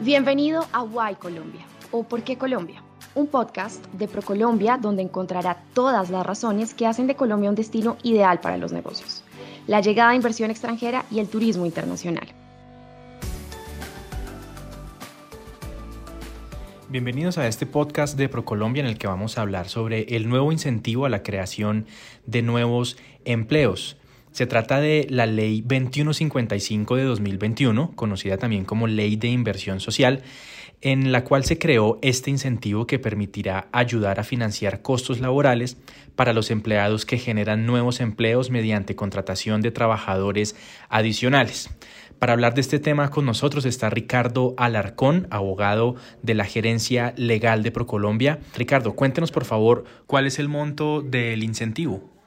Bienvenido a Why Colombia o ¿Por qué Colombia? Un podcast de ProColombia donde encontrará todas las razones que hacen de Colombia un destino ideal para los negocios, la llegada de inversión extranjera y el turismo internacional. Bienvenidos a este podcast de ProColombia en el que vamos a hablar sobre el nuevo incentivo a la creación de nuevos empleos. Se trata de la Ley 2155 de 2021, conocida también como Ley de Inversión Social, en la cual se creó este incentivo que permitirá ayudar a financiar costos laborales para los empleados que generan nuevos empleos mediante contratación de trabajadores adicionales. Para hablar de este tema con nosotros está Ricardo Alarcón, abogado de la Gerencia Legal de Procolombia. Ricardo, cuéntenos por favor cuál es el monto del incentivo.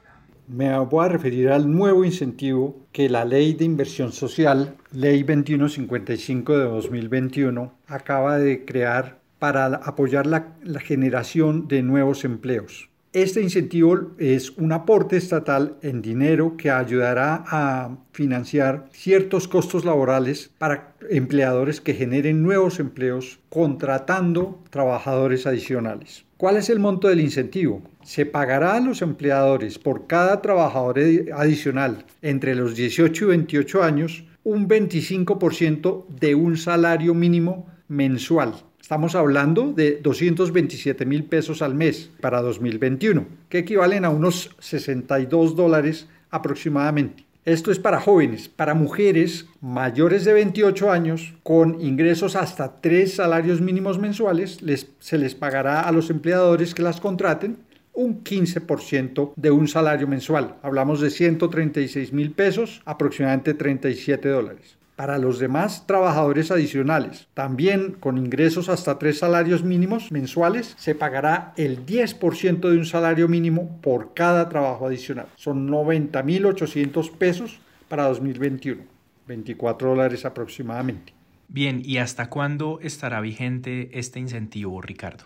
Me voy a referir al nuevo incentivo que la Ley de Inversión Social, Ley 2155 de 2021, acaba de crear para apoyar la, la generación de nuevos empleos. Este incentivo es un aporte estatal en dinero que ayudará a financiar ciertos costos laborales para empleadores que generen nuevos empleos contratando trabajadores adicionales. ¿Cuál es el monto del incentivo? Se pagará a los empleadores por cada trabajador adicional entre los 18 y 28 años un 25% de un salario mínimo mensual Estamos hablando de 227 mil pesos al mes para 2021, que equivalen a unos 62 dólares aproximadamente. Esto es para jóvenes, para mujeres mayores de 28 años con ingresos hasta tres salarios mínimos mensuales, les, se les pagará a los empleadores que las contraten un 15% de un salario mensual. Hablamos de 136 mil pesos, aproximadamente 37 dólares para los demás trabajadores adicionales, también con ingresos hasta tres salarios mínimos mensuales, se pagará el 10% de un salario mínimo por cada trabajo adicional. Son 90.800 pesos para 2021, 24 dólares aproximadamente. Bien, ¿y hasta cuándo estará vigente este incentivo, Ricardo?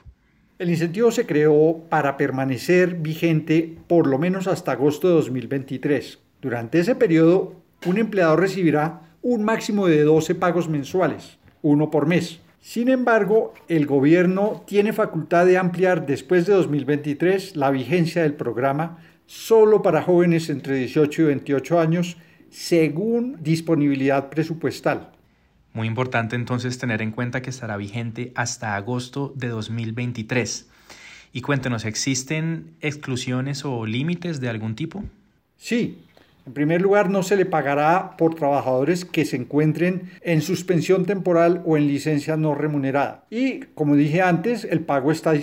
El incentivo se creó para permanecer vigente por lo menos hasta agosto de 2023. Durante ese periodo, un empleador recibirá un máximo de 12 pagos mensuales, uno por mes. Sin embargo, el gobierno tiene facultad de ampliar después de 2023 la vigencia del programa solo para jóvenes entre 18 y 28 años según disponibilidad presupuestal. Muy importante entonces tener en cuenta que estará vigente hasta agosto de 2023. Y cuéntenos, ¿existen exclusiones o límites de algún tipo? Sí, en primer lugar, no se le pagará por trabajadores que se encuentren en suspensión temporal o en licencia no remunerada. Y, como dije antes, el pago está,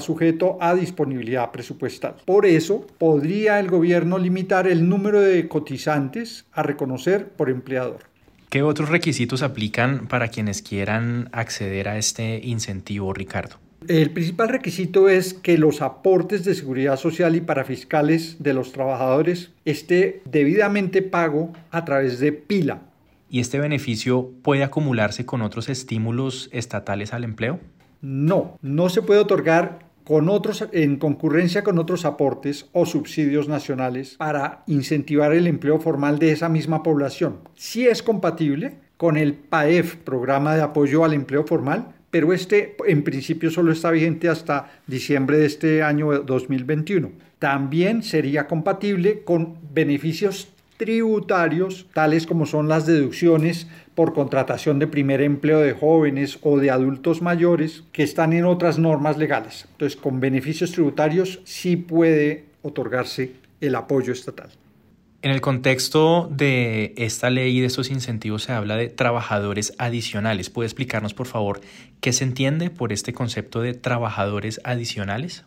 sujeto a disponibilidad presupuestal. Por eso, podría el gobierno limitar el número de cotizantes a reconocer por empleador. ¿Qué otros requisitos aplican para quienes quieran acceder a este incentivo, Ricardo? El principal requisito es que los aportes de seguridad social y parafiscales de los trabajadores esté debidamente pago a través de pila. ¿Y este beneficio puede acumularse con otros estímulos estatales al empleo? No, no se puede otorgar con otros, en concurrencia con otros aportes o subsidios nacionales para incentivar el empleo formal de esa misma población. Si es compatible con el PAEF, Programa de Apoyo al Empleo Formal, pero este en principio solo está vigente hasta diciembre de este año 2021. También sería compatible con beneficios tributarios, tales como son las deducciones por contratación de primer empleo de jóvenes o de adultos mayores, que están en otras normas legales. Entonces, con beneficios tributarios sí puede otorgarse el apoyo estatal. En el contexto de esta ley y de estos incentivos se habla de trabajadores adicionales. ¿Puede explicarnos, por favor, qué se entiende por este concepto de trabajadores adicionales?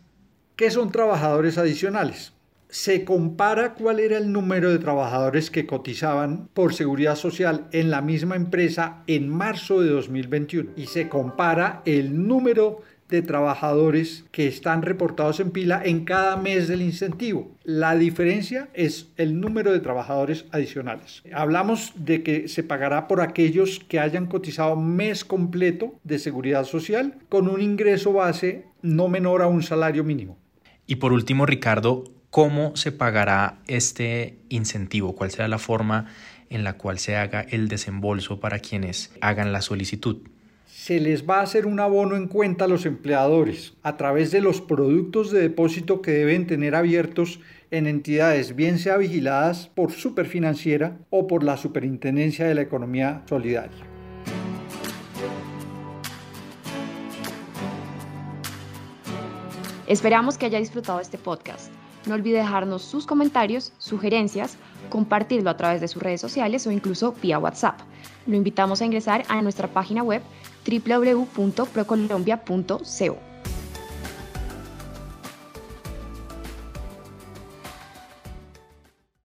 ¿Qué son trabajadores adicionales? Se compara cuál era el número de trabajadores que cotizaban por seguridad social en la misma empresa en marzo de 2021 y se compara el número de trabajadores que están reportados en pila en cada mes del incentivo. La diferencia es el número de trabajadores adicionales. Hablamos de que se pagará por aquellos que hayan cotizado mes completo de seguridad social con un ingreso base no menor a un salario mínimo. Y por último, Ricardo, ¿cómo se pagará este incentivo? ¿Cuál será la forma en la cual se haga el desembolso para quienes hagan la solicitud? Se les va a hacer un abono en cuenta a los empleadores a través de los productos de depósito que deben tener abiertos en entidades bien sea vigiladas por Superfinanciera o por la Superintendencia de la Economía Solidaria. Esperamos que haya disfrutado este podcast. No olvide dejarnos sus comentarios, sugerencias, compartirlo a través de sus redes sociales o incluso vía WhatsApp. Lo invitamos a ingresar a nuestra página web www.procolombia.co.